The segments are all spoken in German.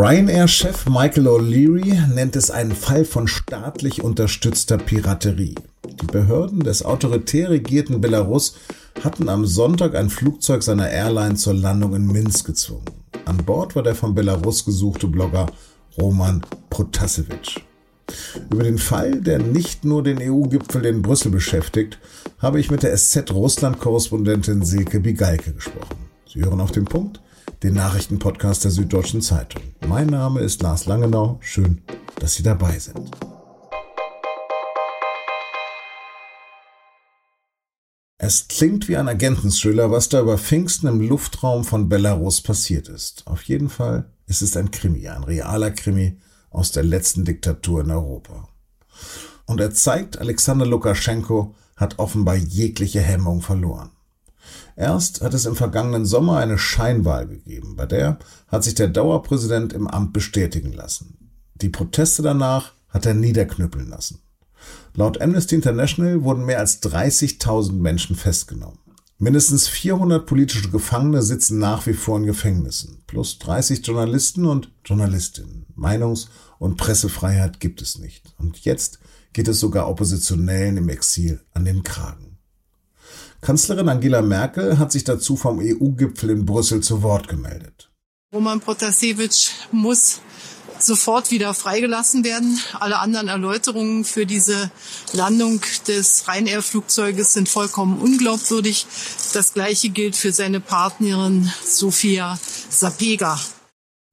Ryanair-Chef Michael O'Leary nennt es einen Fall von staatlich unterstützter Piraterie. Die Behörden des autoritär regierten Belarus hatten am Sonntag ein Flugzeug seiner Airline zur Landung in Minsk gezwungen. An Bord war der von Belarus gesuchte Blogger Roman Protasevich. Über den Fall, der nicht nur den EU-Gipfel in Brüssel beschäftigt, habe ich mit der SZ-Russland-Korrespondentin Silke Bigalke gesprochen. Sie hören auf den Punkt, den Nachrichtenpodcast der Süddeutschen Zeitung. Mein Name ist Lars Langenau. Schön, dass Sie dabei sind. Es klingt wie ein Agentensschüler, was da über Pfingsten im Luftraum von Belarus passiert ist. Auf jeden Fall ist es ein Krimi, ein realer Krimi aus der letzten Diktatur in Europa. Und er zeigt, Alexander Lukaschenko hat offenbar jegliche Hemmung verloren. Erst hat es im vergangenen Sommer eine Scheinwahl gegeben, bei der hat sich der Dauerpräsident im Amt bestätigen lassen. Die Proteste danach hat er niederknüppeln lassen. Laut Amnesty International wurden mehr als 30.000 Menschen festgenommen. Mindestens 400 politische Gefangene sitzen nach wie vor in Gefängnissen, plus 30 Journalisten und Journalistinnen. Meinungs- und Pressefreiheit gibt es nicht. Und jetzt geht es sogar Oppositionellen im Exil an den Kragen. Kanzlerin Angela Merkel hat sich dazu vom EU-Gipfel in Brüssel zu Wort gemeldet. Roman Protasevich muss sofort wieder freigelassen werden. Alle anderen Erläuterungen für diese Landung des Ryanair-Flugzeuges sind vollkommen unglaubwürdig. Das Gleiche gilt für seine Partnerin Sofia Sapega.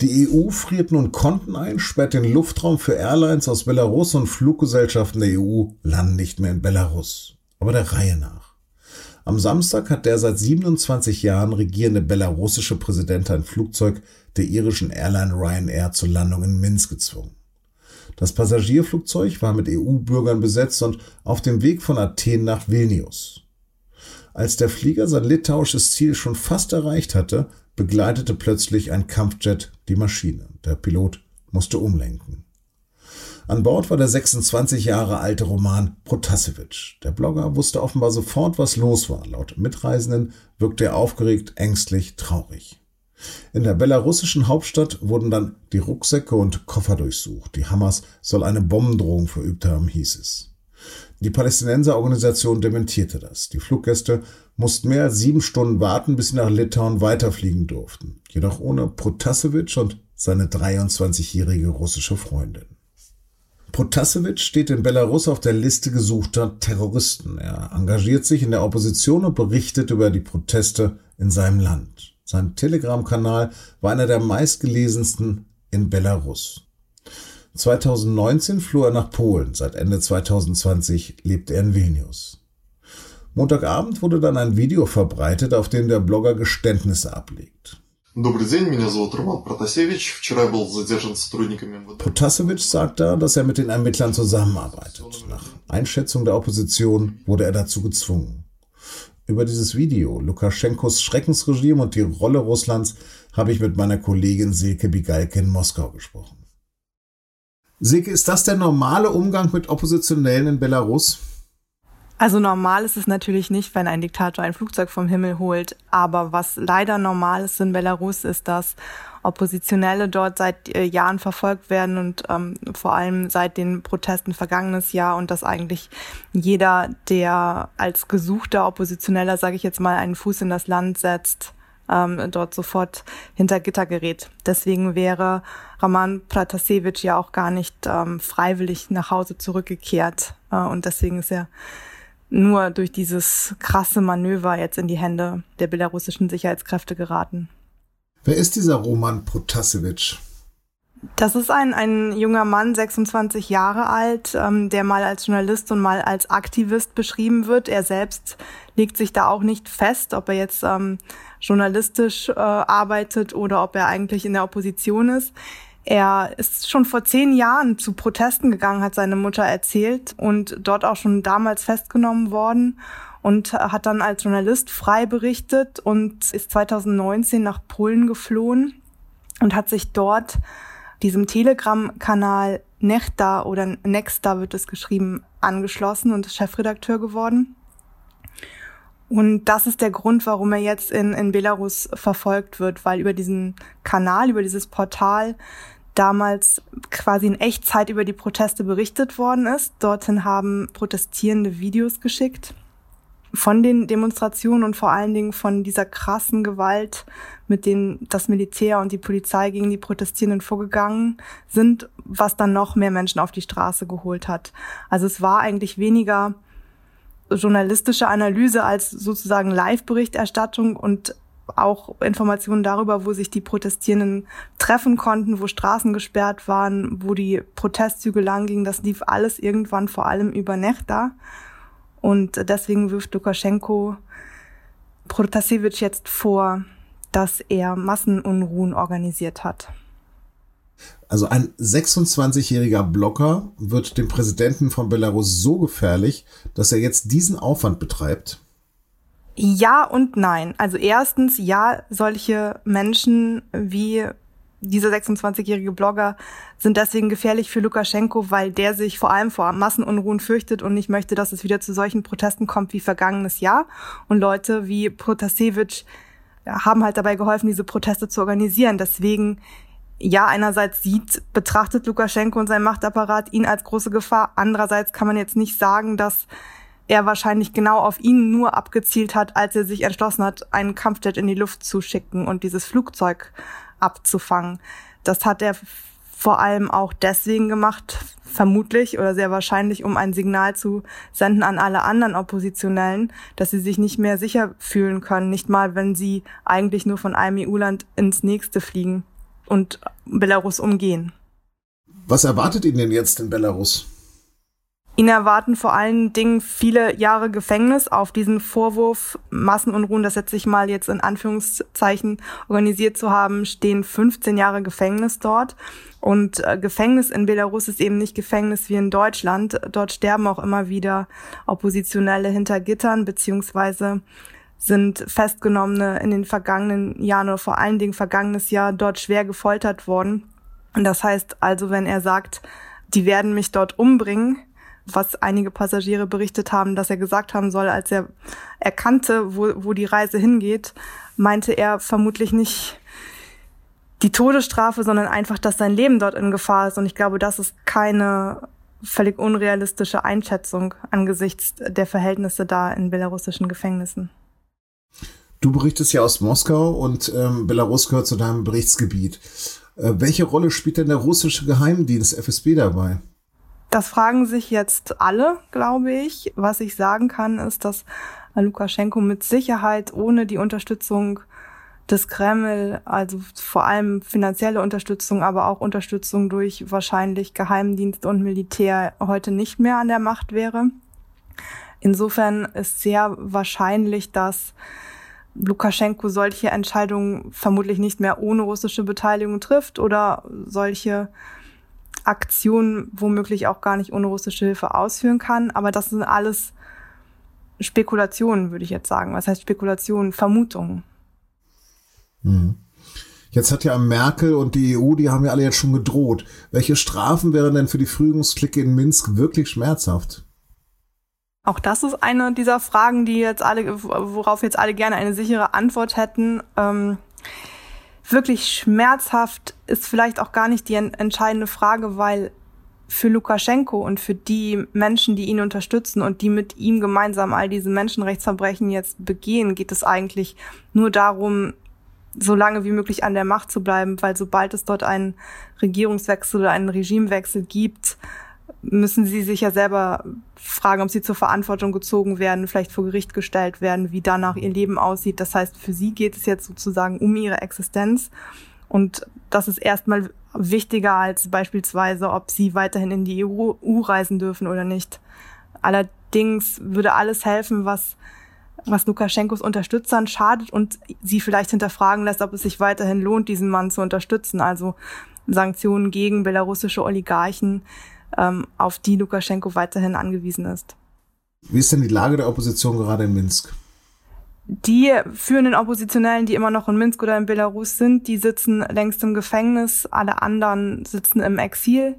Die EU friert nun Konten ein, sperrt den Luftraum für Airlines aus Belarus und Fluggesellschaften der EU landen nicht mehr in Belarus. Aber der Reihe nach. Am Samstag hat der seit 27 Jahren regierende belarussische Präsident ein Flugzeug der irischen Airline Ryanair zur Landung in Minsk gezwungen. Das Passagierflugzeug war mit EU-Bürgern besetzt und auf dem Weg von Athen nach Vilnius. Als der Flieger sein litauisches Ziel schon fast erreicht hatte, begleitete plötzlich ein Kampfjet die Maschine. Der Pilot musste umlenken. An Bord war der 26 Jahre alte Roman Protasevich. Der Blogger wusste offenbar sofort, was los war. Laut Mitreisenden wirkte er aufgeregt, ängstlich, traurig. In der belarussischen Hauptstadt wurden dann die Rucksäcke und Koffer durchsucht. Die Hamas soll eine Bombendrohung verübt haben, hieß es. Die Palästinenserorganisation dementierte das. Die Fluggäste mussten mehr als sieben Stunden warten, bis sie nach Litauen weiterfliegen durften. Jedoch ohne Protasevich und seine 23-jährige russische Freundin. Protasevich steht in Belarus auf der Liste gesuchter Terroristen. Er engagiert sich in der Opposition und berichtet über die Proteste in seinem Land. Sein Telegram-Kanal war einer der meistgelesensten in Belarus. 2019 floh er nach Polen. Seit Ende 2020 lebt er in Vilnius. Montagabend wurde dann ein Video verbreitet, auf dem der Blogger Geständnisse ablegt. Protasevich sagt da, dass er mit den Ermittlern zusammenarbeitet. Nach Einschätzung der Opposition wurde er dazu gezwungen. Über dieses Video, Lukaschenkos Schreckensregime und die Rolle Russlands, habe ich mit meiner Kollegin Silke Bigalke in Moskau gesprochen. Silke, ist das der normale Umgang mit Oppositionellen in Belarus? Also normal ist es natürlich nicht, wenn ein Diktator ein Flugzeug vom Himmel holt. Aber was leider normal ist in Belarus, ist, dass Oppositionelle dort seit äh, Jahren verfolgt werden und ähm, vor allem seit den Protesten vergangenes Jahr und dass eigentlich jeder, der als gesuchter Oppositioneller, sage ich jetzt mal, einen Fuß in das Land setzt, ähm, dort sofort hinter Gitter gerät. Deswegen wäre Raman Pratasevich ja auch gar nicht ähm, freiwillig nach Hause zurückgekehrt. Äh, und deswegen ist er nur durch dieses krasse Manöver jetzt in die Hände der belarussischen Sicherheitskräfte geraten. Wer ist dieser Roman Protasevich? Das ist ein, ein junger Mann, 26 Jahre alt, ähm, der mal als Journalist und mal als Aktivist beschrieben wird. Er selbst legt sich da auch nicht fest, ob er jetzt ähm, journalistisch äh, arbeitet oder ob er eigentlich in der Opposition ist. Er ist schon vor zehn Jahren zu Protesten gegangen, hat seine Mutter erzählt, und dort auch schon damals festgenommen worden und hat dann als Journalist frei berichtet und ist 2019 nach Polen geflohen und hat sich dort diesem Telegram-Kanal Nechta oder Nexta wird es geschrieben, angeschlossen und ist Chefredakteur geworden. Und das ist der Grund, warum er jetzt in, in Belarus verfolgt wird, weil über diesen Kanal, über dieses Portal damals quasi in Echtzeit über die Proteste berichtet worden ist. Dorthin haben Protestierende Videos geschickt von den Demonstrationen und vor allen Dingen von dieser krassen Gewalt, mit denen das Militär und die Polizei gegen die Protestierenden vorgegangen sind, was dann noch mehr Menschen auf die Straße geholt hat. Also es war eigentlich weniger journalistische Analyse als sozusagen Live-Berichterstattung und auch Informationen darüber, wo sich die Protestierenden treffen konnten, wo Straßen gesperrt waren, wo die Protestzüge lang gingen. Das lief alles irgendwann vor allem über Nechta. Und deswegen wirft Lukaschenko Protasevich jetzt vor, dass er Massenunruhen organisiert hat. Also ein 26-jähriger Blocker wird dem Präsidenten von Belarus so gefährlich, dass er jetzt diesen Aufwand betreibt. Ja und nein. Also erstens, ja, solche Menschen wie dieser 26-jährige Blogger sind deswegen gefährlich für Lukaschenko, weil der sich vor allem vor Massenunruhen fürchtet und nicht möchte, dass es wieder zu solchen Protesten kommt wie vergangenes Jahr. Und Leute wie Protasevich haben halt dabei geholfen, diese Proteste zu organisieren. Deswegen, ja, einerseits sieht, betrachtet Lukaschenko und sein Machtapparat ihn als große Gefahr. Andererseits kann man jetzt nicht sagen, dass er wahrscheinlich genau auf ihn nur abgezielt hat, als er sich entschlossen hat, einen Kampfjet in die Luft zu schicken und dieses Flugzeug abzufangen. Das hat er vor allem auch deswegen gemacht, vermutlich oder sehr wahrscheinlich, um ein Signal zu senden an alle anderen Oppositionellen, dass sie sich nicht mehr sicher fühlen können, nicht mal, wenn sie eigentlich nur von einem EU-Land ins nächste fliegen und Belarus umgehen. Was erwartet ihn denn jetzt in Belarus? Ihn erwarten vor allen Dingen viele Jahre Gefängnis auf diesen Vorwurf Massenunruhen, das setze ich mal jetzt in Anführungszeichen organisiert zu haben, stehen 15 Jahre Gefängnis dort. Und äh, Gefängnis in Belarus ist eben nicht Gefängnis wie in Deutschland. Dort sterben auch immer wieder Oppositionelle hinter Gittern, beziehungsweise sind Festgenommene in den vergangenen Jahren oder vor allen Dingen vergangenes Jahr dort schwer gefoltert worden. Und das heißt also, wenn er sagt, die werden mich dort umbringen, was einige Passagiere berichtet haben, dass er gesagt haben soll, als er erkannte, wo, wo die Reise hingeht, meinte er vermutlich nicht die Todesstrafe, sondern einfach, dass sein Leben dort in Gefahr ist. Und ich glaube, das ist keine völlig unrealistische Einschätzung angesichts der Verhältnisse da in belarussischen Gefängnissen. Du berichtest ja aus Moskau und ähm, Belarus gehört zu deinem Berichtsgebiet. Äh, welche Rolle spielt denn der russische Geheimdienst FSB dabei? Das fragen sich jetzt alle, glaube ich. Was ich sagen kann, ist, dass Lukaschenko mit Sicherheit ohne die Unterstützung des Kreml, also vor allem finanzielle Unterstützung, aber auch Unterstützung durch wahrscheinlich Geheimdienst und Militär heute nicht mehr an der Macht wäre. Insofern ist sehr wahrscheinlich, dass Lukaschenko solche Entscheidungen vermutlich nicht mehr ohne russische Beteiligung trifft oder solche Aktion womöglich auch gar nicht ohne russische Hilfe ausführen kann. Aber das sind alles Spekulationen, würde ich jetzt sagen. Was heißt Spekulationen? Vermutungen. Hm. Jetzt hat ja Merkel und die EU, die haben ja alle jetzt schon gedroht. Welche Strafen wären denn für die Führungsklicke in Minsk wirklich schmerzhaft? Auch das ist eine dieser Fragen, die jetzt alle, worauf jetzt alle gerne eine sichere Antwort hätten. Ähm, wirklich schmerzhaft ist vielleicht auch gar nicht die entscheidende Frage, weil für Lukaschenko und für die Menschen, die ihn unterstützen und die mit ihm gemeinsam all diese Menschenrechtsverbrechen jetzt begehen, geht es eigentlich nur darum, so lange wie möglich an der Macht zu bleiben, weil sobald es dort einen Regierungswechsel oder einen Regimewechsel gibt, müssen sie sich ja selber fragen, ob sie zur Verantwortung gezogen werden, vielleicht vor Gericht gestellt werden, wie danach ihr Leben aussieht. Das heißt, für sie geht es jetzt sozusagen um ihre Existenz. Und das ist erstmal wichtiger als beispielsweise, ob sie weiterhin in die EU reisen dürfen oder nicht. Allerdings würde alles helfen, was, was Lukaschenkos Unterstützern schadet und sie vielleicht hinterfragen lässt, ob es sich weiterhin lohnt, diesen Mann zu unterstützen. Also Sanktionen gegen belarussische Oligarchen ähm, auf die Lukaschenko weiterhin angewiesen ist. Wie ist denn die Lage der Opposition gerade in Minsk? Die führenden Oppositionellen, die immer noch in Minsk oder in Belarus sind, die sitzen längst im Gefängnis, alle anderen sitzen im Exil.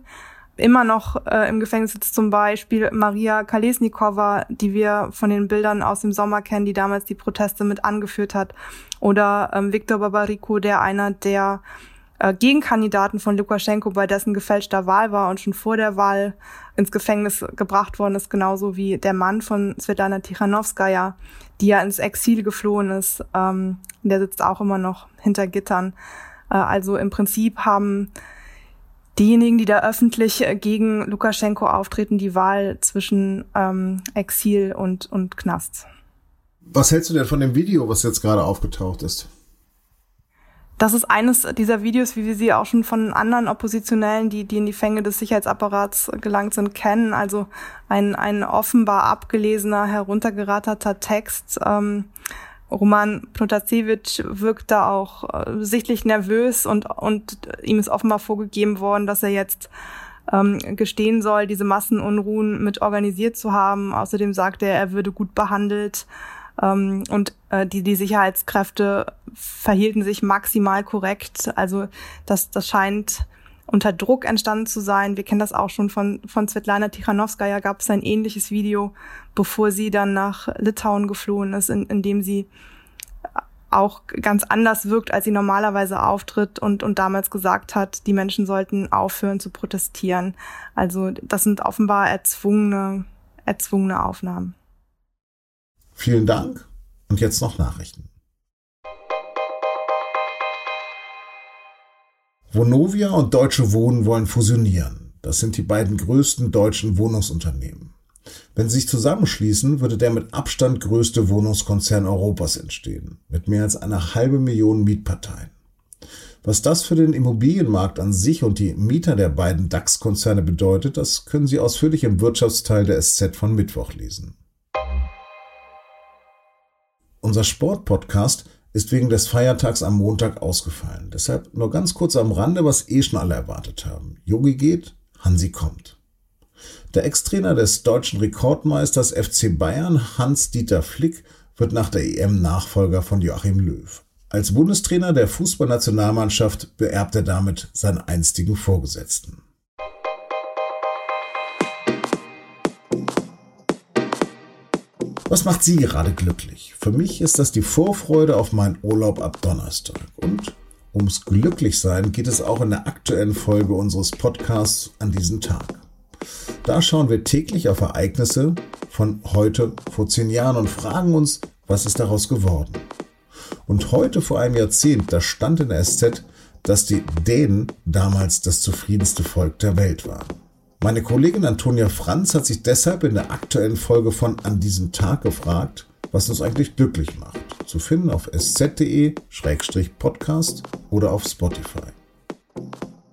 immer noch äh, im Gefängnis sitzt zum Beispiel Maria Kalesnikova, die wir von den Bildern aus dem Sommer kennen, die damals die Proteste mit angeführt hat. Oder ähm, Viktor Babariko, der einer der äh, Gegenkandidaten von Lukaschenko, bei dessen gefälschter Wahl war und schon vor der Wahl ins Gefängnis gebracht worden ist, genauso wie der Mann von Svetlana Tichanowskaja, die ja ins Exil geflohen ist. Ähm, der sitzt auch immer noch hinter Gittern. Äh, also im Prinzip haben diejenigen, die da öffentlich äh, gegen Lukaschenko auftreten, die Wahl zwischen ähm, Exil und, und Knast. Was hältst du denn von dem Video, was jetzt gerade aufgetaucht ist? Das ist eines dieser Videos, wie wir sie auch schon von anderen Oppositionellen, die, die in die Fänge des Sicherheitsapparats gelangt sind, kennen. Also ein, ein offenbar abgelesener, heruntergeraterter Text. Ähm, Roman Protasevich wirkt da auch äh, sichtlich nervös und, und ihm ist offenbar vorgegeben worden, dass er jetzt ähm, gestehen soll, diese Massenunruhen mit organisiert zu haben. Außerdem sagt er, er würde gut behandelt. Ähm, und äh, die, die Sicherheitskräfte verhielten sich maximal korrekt. Also das, das scheint unter Druck entstanden zu sein. Wir kennen das auch schon von, von Svetlana Tichanowskaja, gab es ein ähnliches Video, bevor sie dann nach Litauen geflohen ist, in, in dem sie auch ganz anders wirkt, als sie normalerweise auftritt und, und damals gesagt hat, die Menschen sollten aufhören zu protestieren. Also das sind offenbar erzwungene, erzwungene Aufnahmen. Vielen Dank und jetzt noch Nachrichten. Vonovia und Deutsche Wohnen wollen fusionieren. Das sind die beiden größten deutschen Wohnungsunternehmen. Wenn sie sich zusammenschließen, würde der mit Abstand größte Wohnungskonzern Europas entstehen, mit mehr als einer halbe Million Mietparteien. Was das für den Immobilienmarkt an sich und die Mieter der beiden DAX-Konzerne bedeutet, das können Sie ausführlich im Wirtschaftsteil der SZ von Mittwoch lesen. Unser Sportpodcast ist wegen des Feiertags am Montag ausgefallen. Deshalb nur ganz kurz am Rande, was eh schon alle erwartet haben. Yogi geht, Hansi kommt. Der Ex-Trainer des deutschen Rekordmeisters FC Bayern, Hans-Dieter Flick, wird nach der EM Nachfolger von Joachim Löw. Als Bundestrainer der Fußballnationalmannschaft beerbt er damit seinen einstigen Vorgesetzten. Was macht Sie gerade glücklich? Für mich ist das die Vorfreude auf meinen Urlaub ab Donnerstag. Und ums Glücklichsein geht es auch in der aktuellen Folge unseres Podcasts an diesem Tag. Da schauen wir täglich auf Ereignisse von heute vor zehn Jahren und fragen uns, was ist daraus geworden. Und heute vor einem Jahrzehnt, da stand in der SZ, dass die Dänen damals das zufriedenste Volk der Welt waren. Meine Kollegin Antonia Franz hat sich deshalb in der aktuellen Folge von An diesem Tag gefragt, was uns eigentlich glücklich macht. Zu finden auf sz.de-podcast oder auf Spotify.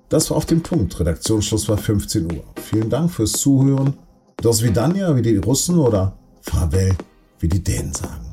Das war auf dem Punkt. Redaktionsschluss war 15 Uhr. Vielen Dank fürs Zuhören. Das Vidania, wie die Russen oder Farvel, wie die Dänen sagen.